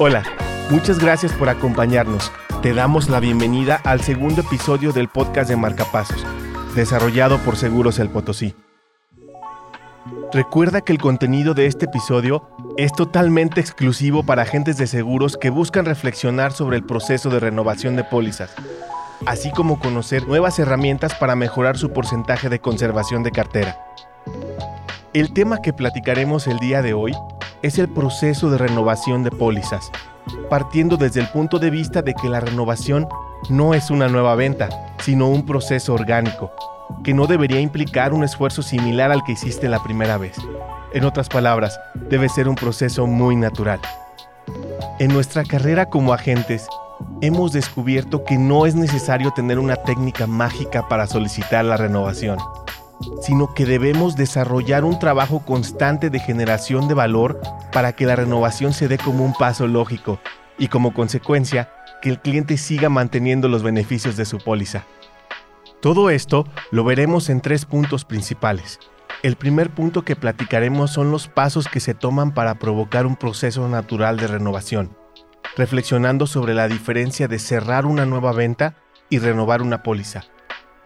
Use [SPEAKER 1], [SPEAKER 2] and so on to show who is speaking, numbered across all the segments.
[SPEAKER 1] Hola, muchas gracias por acompañarnos. Te damos la bienvenida al segundo episodio del podcast de Marcapasos, desarrollado por Seguros El Potosí. Recuerda que el contenido de este episodio es totalmente exclusivo para agentes de seguros que buscan reflexionar sobre el proceso de renovación de pólizas, así como conocer nuevas herramientas para mejorar su porcentaje de conservación de cartera. El tema que platicaremos el día de hoy es el proceso de renovación de pólizas, partiendo desde el punto de vista de que la renovación no es una nueva venta, sino un proceso orgánico, que no debería implicar un esfuerzo similar al que hiciste la primera vez. En otras palabras, debe ser un proceso muy natural. En nuestra carrera como agentes, hemos descubierto que no es necesario tener una técnica mágica para solicitar la renovación sino que debemos desarrollar un trabajo constante de generación de valor para que la renovación se dé como un paso lógico y como consecuencia que el cliente siga manteniendo los beneficios de su póliza. Todo esto lo veremos en tres puntos principales. El primer punto que platicaremos son los pasos que se toman para provocar un proceso natural de renovación, reflexionando sobre la diferencia de cerrar una nueva venta y renovar una póliza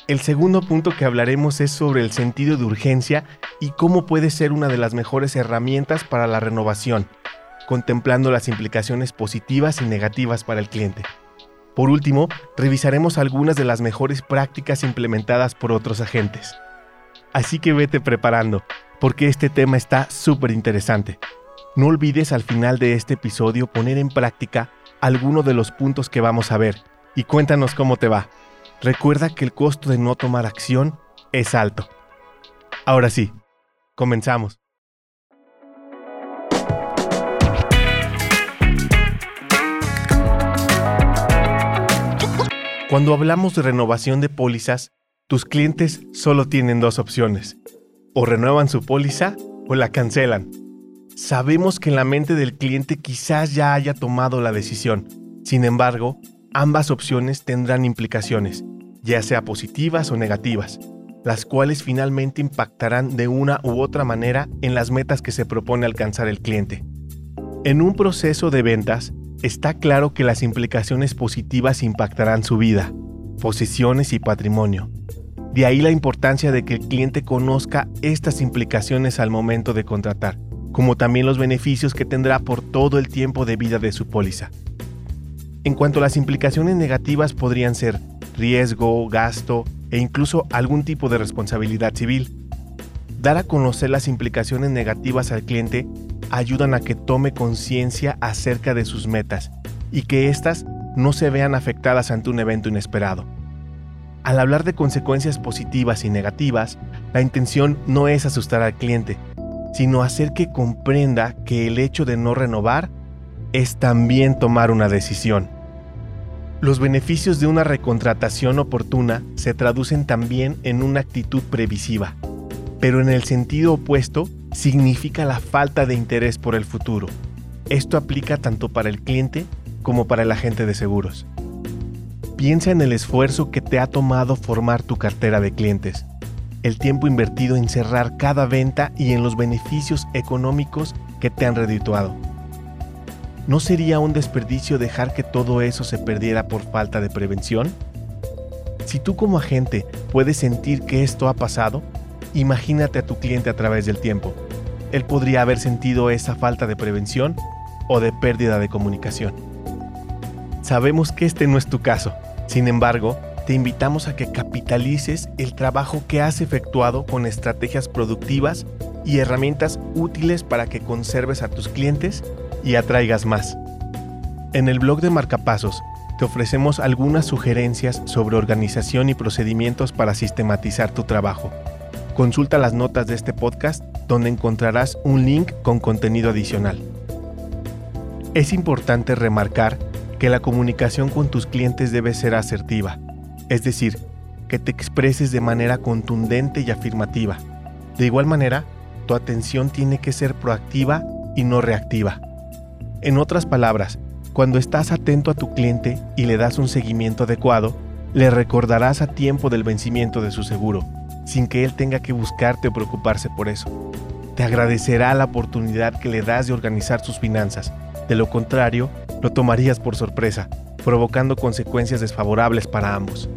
[SPEAKER 1] el segundo punto que hablaremos es sobre el sentido de urgencia y cómo puede ser una de las mejores herramientas para la renovación, contemplando las implicaciones positivas y negativas para el cliente. Por último, revisaremos algunas de las mejores prácticas implementadas por otros agentes. Así que vete preparando, porque este tema está súper interesante. No olvides al final de este episodio poner en práctica alguno de los puntos que vamos a ver y cuéntanos cómo te va. Recuerda que el costo de no tomar acción es alto. Ahora sí, comenzamos. Cuando hablamos de renovación de pólizas, tus clientes solo tienen dos opciones. O renuevan su póliza o la cancelan. Sabemos que en la mente del cliente quizás ya haya tomado la decisión. Sin embargo, ambas opciones tendrán implicaciones ya sea positivas o negativas, las cuales finalmente impactarán de una u otra manera en las metas que se propone alcanzar el cliente. En un proceso de ventas, está claro que las implicaciones positivas impactarán su vida, posiciones y patrimonio. De ahí la importancia de que el cliente conozca estas implicaciones al momento de contratar, como también los beneficios que tendrá por todo el tiempo de vida de su póliza. En cuanto a las implicaciones negativas podrían ser riesgo, gasto e incluso algún tipo de responsabilidad civil. Dar a conocer las implicaciones negativas al cliente ayudan a que tome conciencia acerca de sus metas y que éstas no se vean afectadas ante un evento inesperado. Al hablar de consecuencias positivas y negativas, la intención no es asustar al cliente, sino hacer que comprenda que el hecho de no renovar es también tomar una decisión. Los beneficios de una recontratación oportuna se traducen también en una actitud previsiva, pero en el sentido opuesto significa la falta de interés por el futuro. Esto aplica tanto para el cliente como para el agente de seguros. Piensa en el esfuerzo que te ha tomado formar tu cartera de clientes, el tiempo invertido en cerrar cada venta y en los beneficios económicos que te han redituado. ¿No sería un desperdicio dejar que todo eso se perdiera por falta de prevención? Si tú como agente puedes sentir que esto ha pasado, imagínate a tu cliente a través del tiempo. Él podría haber sentido esa falta de prevención o de pérdida de comunicación. Sabemos que este no es tu caso. Sin embargo, te invitamos a que capitalices el trabajo que has efectuado con estrategias productivas y herramientas útiles para que conserves a tus clientes y atraigas más. En el blog de Marcapasos te ofrecemos algunas sugerencias sobre organización y procedimientos para sistematizar tu trabajo. Consulta las notas de este podcast donde encontrarás un link con contenido adicional. Es importante remarcar que la comunicación con tus clientes debe ser asertiva, es decir, que te expreses de manera contundente y afirmativa. De igual manera, tu atención tiene que ser proactiva y no reactiva. En otras palabras, cuando estás atento a tu cliente y le das un seguimiento adecuado, le recordarás a tiempo del vencimiento de su seguro, sin que él tenga que buscarte o preocuparse por eso. Te agradecerá la oportunidad que le das de organizar sus finanzas. De lo contrario, lo tomarías por sorpresa, provocando consecuencias desfavorables para ambos.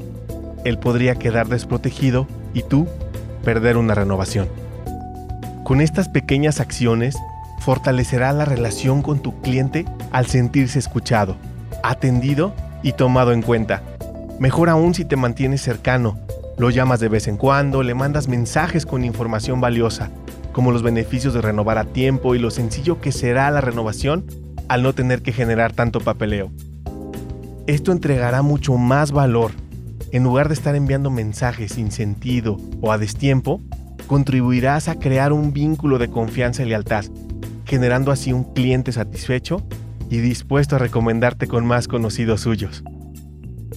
[SPEAKER 1] Él podría quedar desprotegido y tú perder una renovación. Con estas pequeñas acciones, fortalecerá la relación con tu cliente al sentirse escuchado, atendido y tomado en cuenta. Mejor aún si te mantienes cercano, lo llamas de vez en cuando, le mandas mensajes con información valiosa, como los beneficios de renovar a tiempo y lo sencillo que será la renovación al no tener que generar tanto papeleo. Esto entregará mucho más valor. En lugar de estar enviando mensajes sin sentido o a destiempo, contribuirás a crear un vínculo de confianza y lealtad, generando así un cliente satisfecho y dispuesto a recomendarte con más conocidos suyos.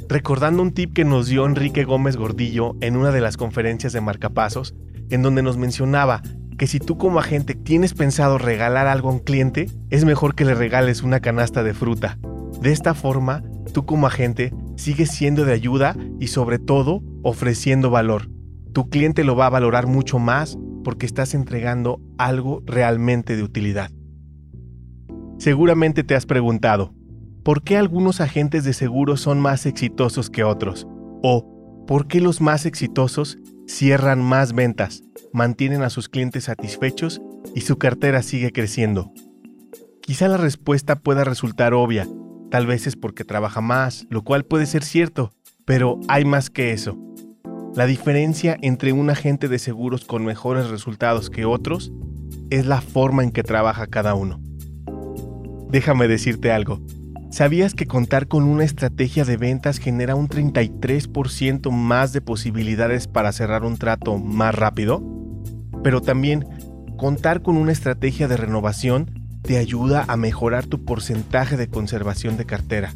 [SPEAKER 1] Recordando un tip que nos dio Enrique Gómez Gordillo en una de las conferencias de Marcapasos, en donde nos mencionaba que si tú como agente tienes pensado regalar algo a un cliente, es mejor que le regales una canasta de fruta. De esta forma, tú como agente sigues siendo de ayuda y sobre todo ofreciendo valor. Tu cliente lo va a valorar mucho más porque estás entregando algo realmente de utilidad. Seguramente te has preguntado, ¿por qué algunos agentes de seguro son más exitosos que otros? ¿O por qué los más exitosos cierran más ventas, mantienen a sus clientes satisfechos y su cartera sigue creciendo? Quizá la respuesta pueda resultar obvia, tal vez es porque trabaja más, lo cual puede ser cierto, pero hay más que eso. La diferencia entre un agente de seguros con mejores resultados que otros es la forma en que trabaja cada uno. Déjame decirte algo. ¿Sabías que contar con una estrategia de ventas genera un 33% más de posibilidades para cerrar un trato más rápido? Pero también, contar con una estrategia de renovación te ayuda a mejorar tu porcentaje de conservación de cartera.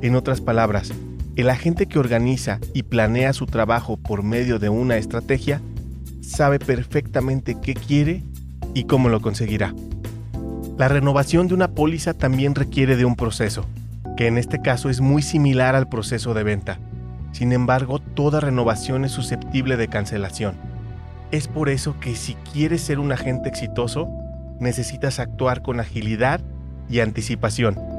[SPEAKER 1] En otras palabras, el agente que organiza y planea su trabajo por medio de una estrategia sabe perfectamente qué quiere y cómo lo conseguirá. La renovación de una póliza también requiere de un proceso, que en este caso es muy similar al proceso de venta. Sin embargo, toda renovación es susceptible de cancelación. Es por eso que si quieres ser un agente exitoso, necesitas actuar con agilidad y anticipación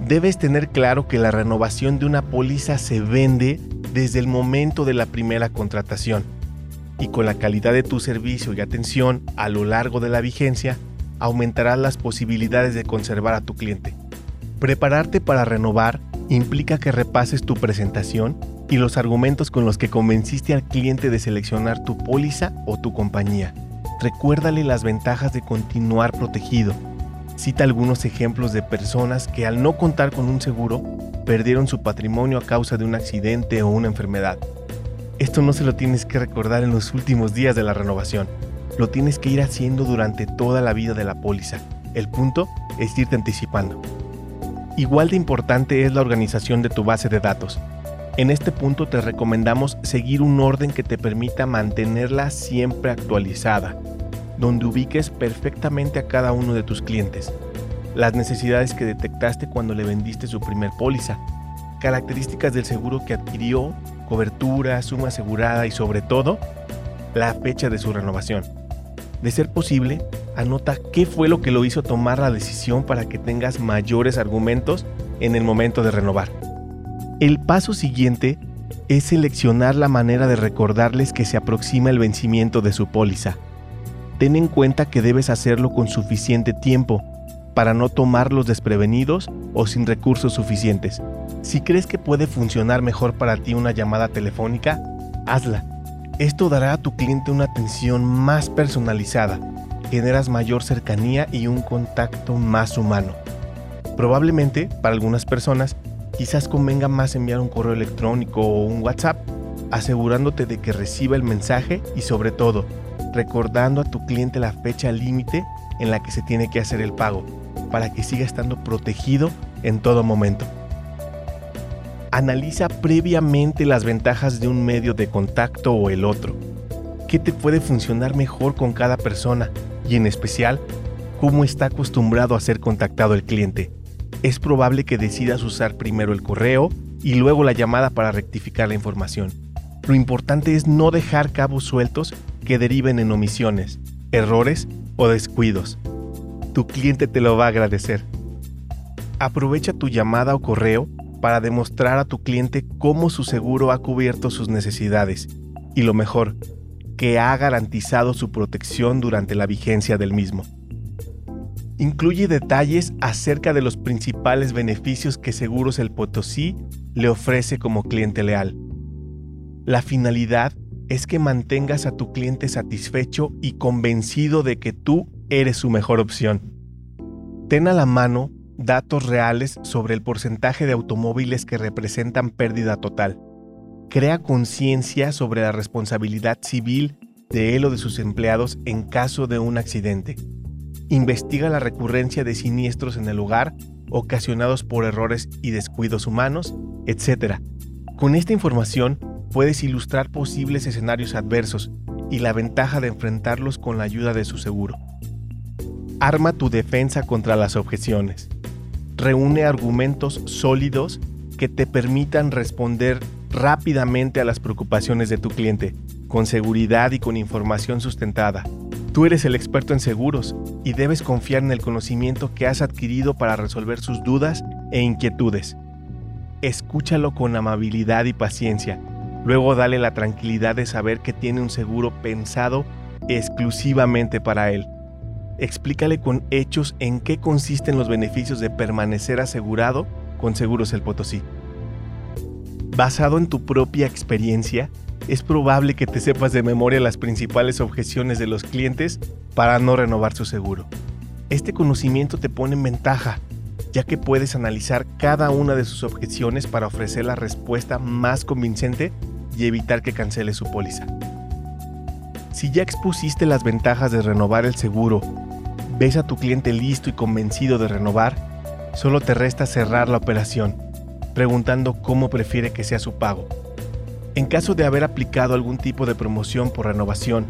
[SPEAKER 1] Debes tener claro que la renovación de una póliza se vende desde el momento de la primera contratación y con la calidad de tu servicio y atención a lo largo de la vigencia aumentarás las posibilidades de conservar a tu cliente. Prepararte para renovar implica que repases tu presentación y los argumentos con los que convenciste al cliente de seleccionar tu póliza o tu compañía. Recuérdale las ventajas de continuar protegido cita algunos ejemplos de personas que al no contar con un seguro perdieron su patrimonio a causa de un accidente o una enfermedad. Esto no se lo tienes que recordar en los últimos días de la renovación, lo tienes que ir haciendo durante toda la vida de la póliza. El punto es irte anticipando. Igual de importante es la organización de tu base de datos. En este punto te recomendamos seguir un orden que te permita mantenerla siempre actualizada donde ubiques perfectamente a cada uno de tus clientes, las necesidades que detectaste cuando le vendiste su primer póliza, características del seguro que adquirió, cobertura, suma asegurada y sobre todo, la fecha de su renovación. De ser posible, anota qué fue lo que lo hizo tomar la decisión para que tengas mayores argumentos en el momento de renovar. El paso siguiente es seleccionar la manera de recordarles que se aproxima el vencimiento de su póliza ten en cuenta que debes hacerlo con suficiente tiempo para no tomarlos desprevenidos o sin recursos suficientes. Si crees que puede funcionar mejor para ti una llamada telefónica, hazla. Esto dará a tu cliente una atención más personalizada, generas mayor cercanía y un contacto más humano. Probablemente, para algunas personas, quizás convenga más enviar un correo electrónico o un WhatsApp, asegurándote de que reciba el mensaje y sobre todo, recordando a tu cliente la fecha límite en la que se tiene que hacer el pago, para que siga estando protegido en todo momento. Analiza previamente las ventajas de un medio de contacto o el otro. ¿Qué te puede funcionar mejor con cada persona? Y en especial, ¿cómo está acostumbrado a ser contactado el cliente? Es probable que decidas usar primero el correo y luego la llamada para rectificar la información. Lo importante es no dejar cabos sueltos que deriven en omisiones, errores o descuidos. Tu cliente te lo va a agradecer. Aprovecha tu llamada o correo para demostrar a tu cliente cómo su seguro ha cubierto sus necesidades y lo mejor, que ha garantizado su protección durante la vigencia del mismo. Incluye detalles acerca de los principales beneficios que Seguros El Potosí le ofrece como cliente leal. La finalidad es que mantengas a tu cliente satisfecho y convencido de que tú eres su mejor opción. Ten a la mano datos reales sobre el porcentaje de automóviles que representan pérdida total. Crea conciencia sobre la responsabilidad civil de él o de sus empleados en caso de un accidente. Investiga la recurrencia de siniestros en el lugar ocasionados por errores y descuidos humanos, etc. Con esta información puedes ilustrar posibles escenarios adversos y la ventaja de enfrentarlos con la ayuda de su seguro. Arma tu defensa contra las objeciones. Reúne argumentos sólidos que te permitan responder rápidamente a las preocupaciones de tu cliente, con seguridad y con información sustentada. Tú eres el experto en seguros y debes confiar en el conocimiento que has adquirido para resolver sus dudas e inquietudes. Escúchalo con amabilidad y paciencia Luego dale la tranquilidad de saber que tiene un seguro pensado exclusivamente para él. Explícale con hechos en qué consisten los beneficios de permanecer asegurado con Seguros El Potosí. Basado en tu propia experiencia, es probable que te sepas de memoria las principales objeciones de los clientes para no renovar su seguro. Este conocimiento te pone en ventaja, ya que puedes analizar cada una de sus objeciones para ofrecer la respuesta más convincente y evitar que cancele su póliza. Si ya expusiste las ventajas de renovar el seguro, ves a tu cliente listo y convencido de renovar, solo te resta cerrar la operación, preguntando cómo prefiere que sea su pago. En caso de haber aplicado algún tipo de promoción por renovación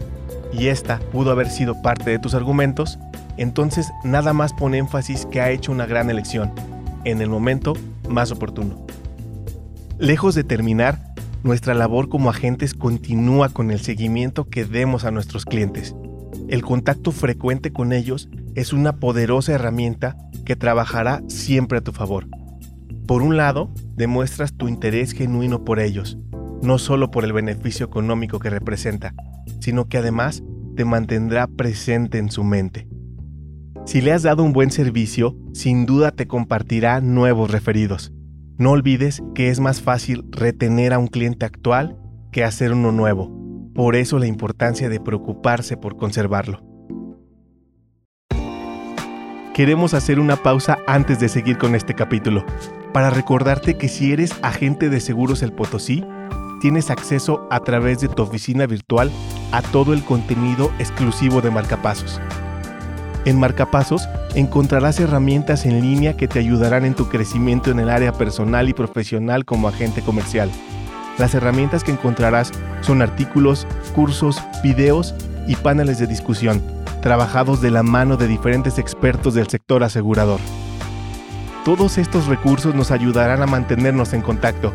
[SPEAKER 1] y esta pudo haber sido parte de tus argumentos, entonces nada más pone énfasis que ha hecho una gran elección, en el momento más oportuno. Lejos de terminar, nuestra labor como agentes continúa con el seguimiento que demos a nuestros clientes. El contacto frecuente con ellos es una poderosa herramienta que trabajará siempre a tu favor. Por un lado, demuestras tu interés genuino por ellos, no solo por el beneficio económico que representa, sino que además te mantendrá presente en su mente. Si le has dado un buen servicio, sin duda te compartirá nuevos referidos. No olvides que es más fácil retener a un cliente actual que hacer uno nuevo. Por eso la importancia de preocuparse por conservarlo. Queremos hacer una pausa antes de seguir con este capítulo, para recordarte que si eres agente de seguros El Potosí, tienes acceso a través de tu oficina virtual a todo el contenido exclusivo de Marcapasos. En Marcapasos encontrarás herramientas en línea que te ayudarán en tu crecimiento en el área personal y profesional como agente comercial. Las herramientas que encontrarás son artículos, cursos, videos y paneles de discusión, trabajados de la mano de diferentes expertos del sector asegurador. Todos estos recursos nos ayudarán a mantenernos en contacto,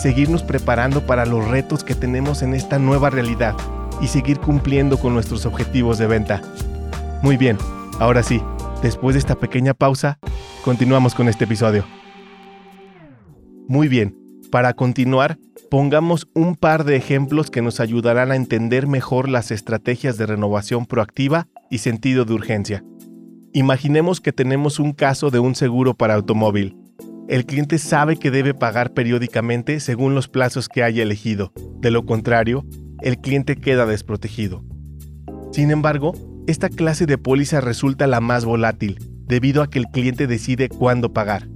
[SPEAKER 1] seguirnos preparando para los retos que tenemos en esta nueva realidad y seguir cumpliendo con nuestros objetivos de venta. Muy bien, Ahora sí, después de esta pequeña pausa, continuamos con este episodio. Muy bien, para continuar, pongamos un par de ejemplos que nos ayudarán a entender mejor las estrategias de renovación proactiva y sentido de urgencia. Imaginemos que tenemos un caso de un seguro para automóvil. El cliente sabe que debe pagar periódicamente según los plazos que haya elegido. De lo contrario, el cliente queda desprotegido. Sin embargo, esta clase de póliza resulta la más volátil, debido a que el cliente decide cuándo pagar.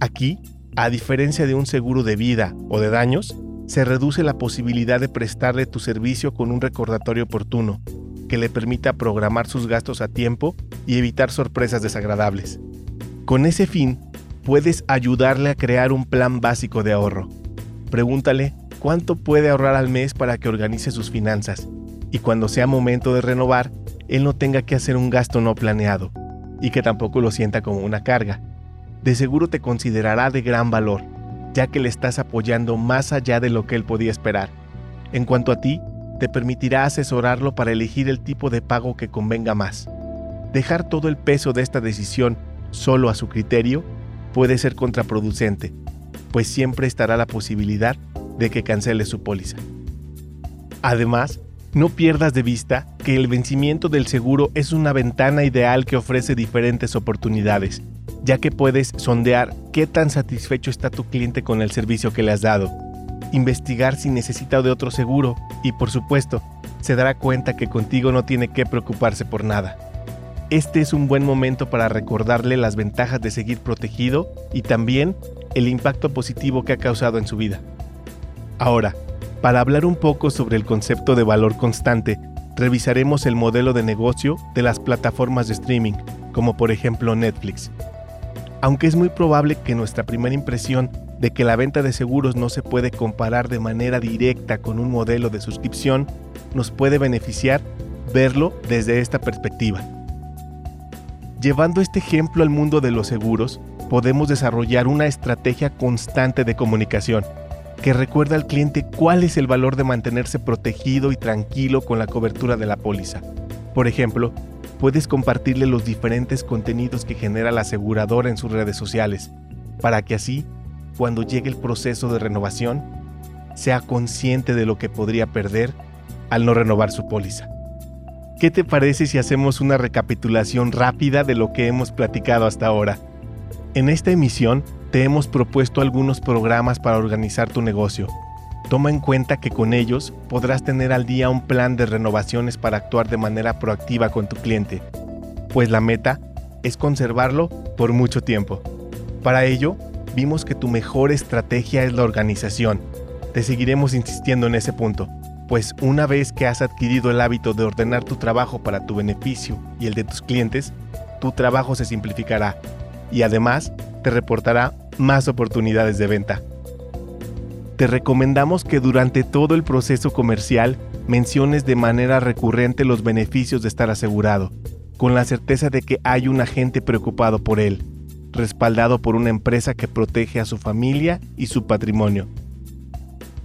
[SPEAKER 1] Aquí, a diferencia de un seguro de vida o de daños, se reduce la posibilidad de prestarle tu servicio con un recordatorio oportuno, que le permita programar sus gastos a tiempo y evitar sorpresas desagradables. Con ese fin, puedes ayudarle a crear un plan básico de ahorro. Pregúntale cuánto puede ahorrar al mes para que organice sus finanzas y cuando sea momento de renovar, él no tenga que hacer un gasto no planeado y que tampoco lo sienta como una carga. De seguro te considerará de gran valor, ya que le estás apoyando más allá de lo que él podía esperar. En cuanto a ti, te permitirá asesorarlo para elegir el tipo de pago que convenga más. Dejar todo el peso de esta decisión solo a su criterio puede ser contraproducente, pues siempre estará la posibilidad de que cancele su póliza. Además, no pierdas de vista que el vencimiento del seguro es una ventana ideal que ofrece diferentes oportunidades, ya que puedes sondear qué tan satisfecho está tu cliente con el servicio que le has dado, investigar si necesita de otro seguro y por supuesto, se dará cuenta que contigo no tiene que preocuparse por nada. Este es un buen momento para recordarle las ventajas de seguir protegido y también el impacto positivo que ha causado en su vida. Ahora, para hablar un poco sobre el concepto de valor constante, revisaremos el modelo de negocio de las plataformas de streaming, como por ejemplo Netflix. Aunque es muy probable que nuestra primera impresión de que la venta de seguros no se puede comparar de manera directa con un modelo de suscripción, nos puede beneficiar verlo desde esta perspectiva. Llevando este ejemplo al mundo de los seguros, podemos desarrollar una estrategia constante de comunicación que recuerda al cliente cuál es el valor de mantenerse protegido y tranquilo con la cobertura de la póliza. Por ejemplo, puedes compartirle los diferentes contenidos que genera la aseguradora en sus redes sociales, para que así, cuando llegue el proceso de renovación, sea consciente de lo que podría perder al no renovar su póliza. ¿Qué te parece si hacemos una recapitulación rápida de lo que hemos platicado hasta ahora? En esta emisión te hemos propuesto algunos programas para organizar tu negocio. Toma en cuenta que con ellos podrás tener al día un plan de renovaciones para actuar de manera proactiva con tu cliente, pues la meta es conservarlo por mucho tiempo. Para ello, vimos que tu mejor estrategia es la organización. Te seguiremos insistiendo en ese punto, pues una vez que has adquirido el hábito de ordenar tu trabajo para tu beneficio y el de tus clientes, tu trabajo se simplificará y además te reportará más oportunidades de venta. Te recomendamos que durante todo el proceso comercial menciones de manera recurrente los beneficios de estar asegurado, con la certeza de que hay un agente preocupado por él, respaldado por una empresa que protege a su familia y su patrimonio.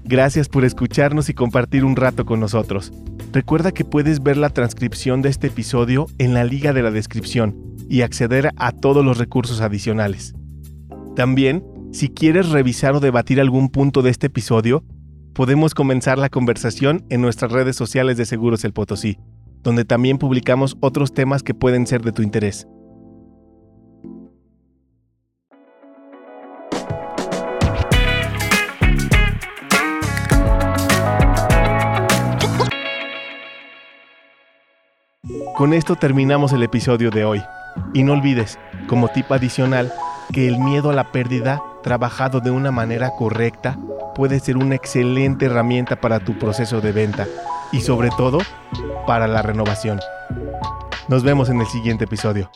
[SPEAKER 1] Gracias por escucharnos y compartir un rato con nosotros. Recuerda que puedes ver la transcripción de este episodio en la liga de la descripción y acceder a todos los recursos adicionales. También, si quieres revisar o debatir algún punto de este episodio, podemos comenzar la conversación en nuestras redes sociales de Seguros El Potosí, donde también publicamos otros temas que pueden ser de tu interés. Con esto terminamos el episodio de hoy. Y no olvides, como tip adicional, que el miedo a la pérdida, trabajado de una manera correcta, puede ser una excelente herramienta para tu proceso de venta y sobre todo para la renovación. Nos vemos en el siguiente episodio.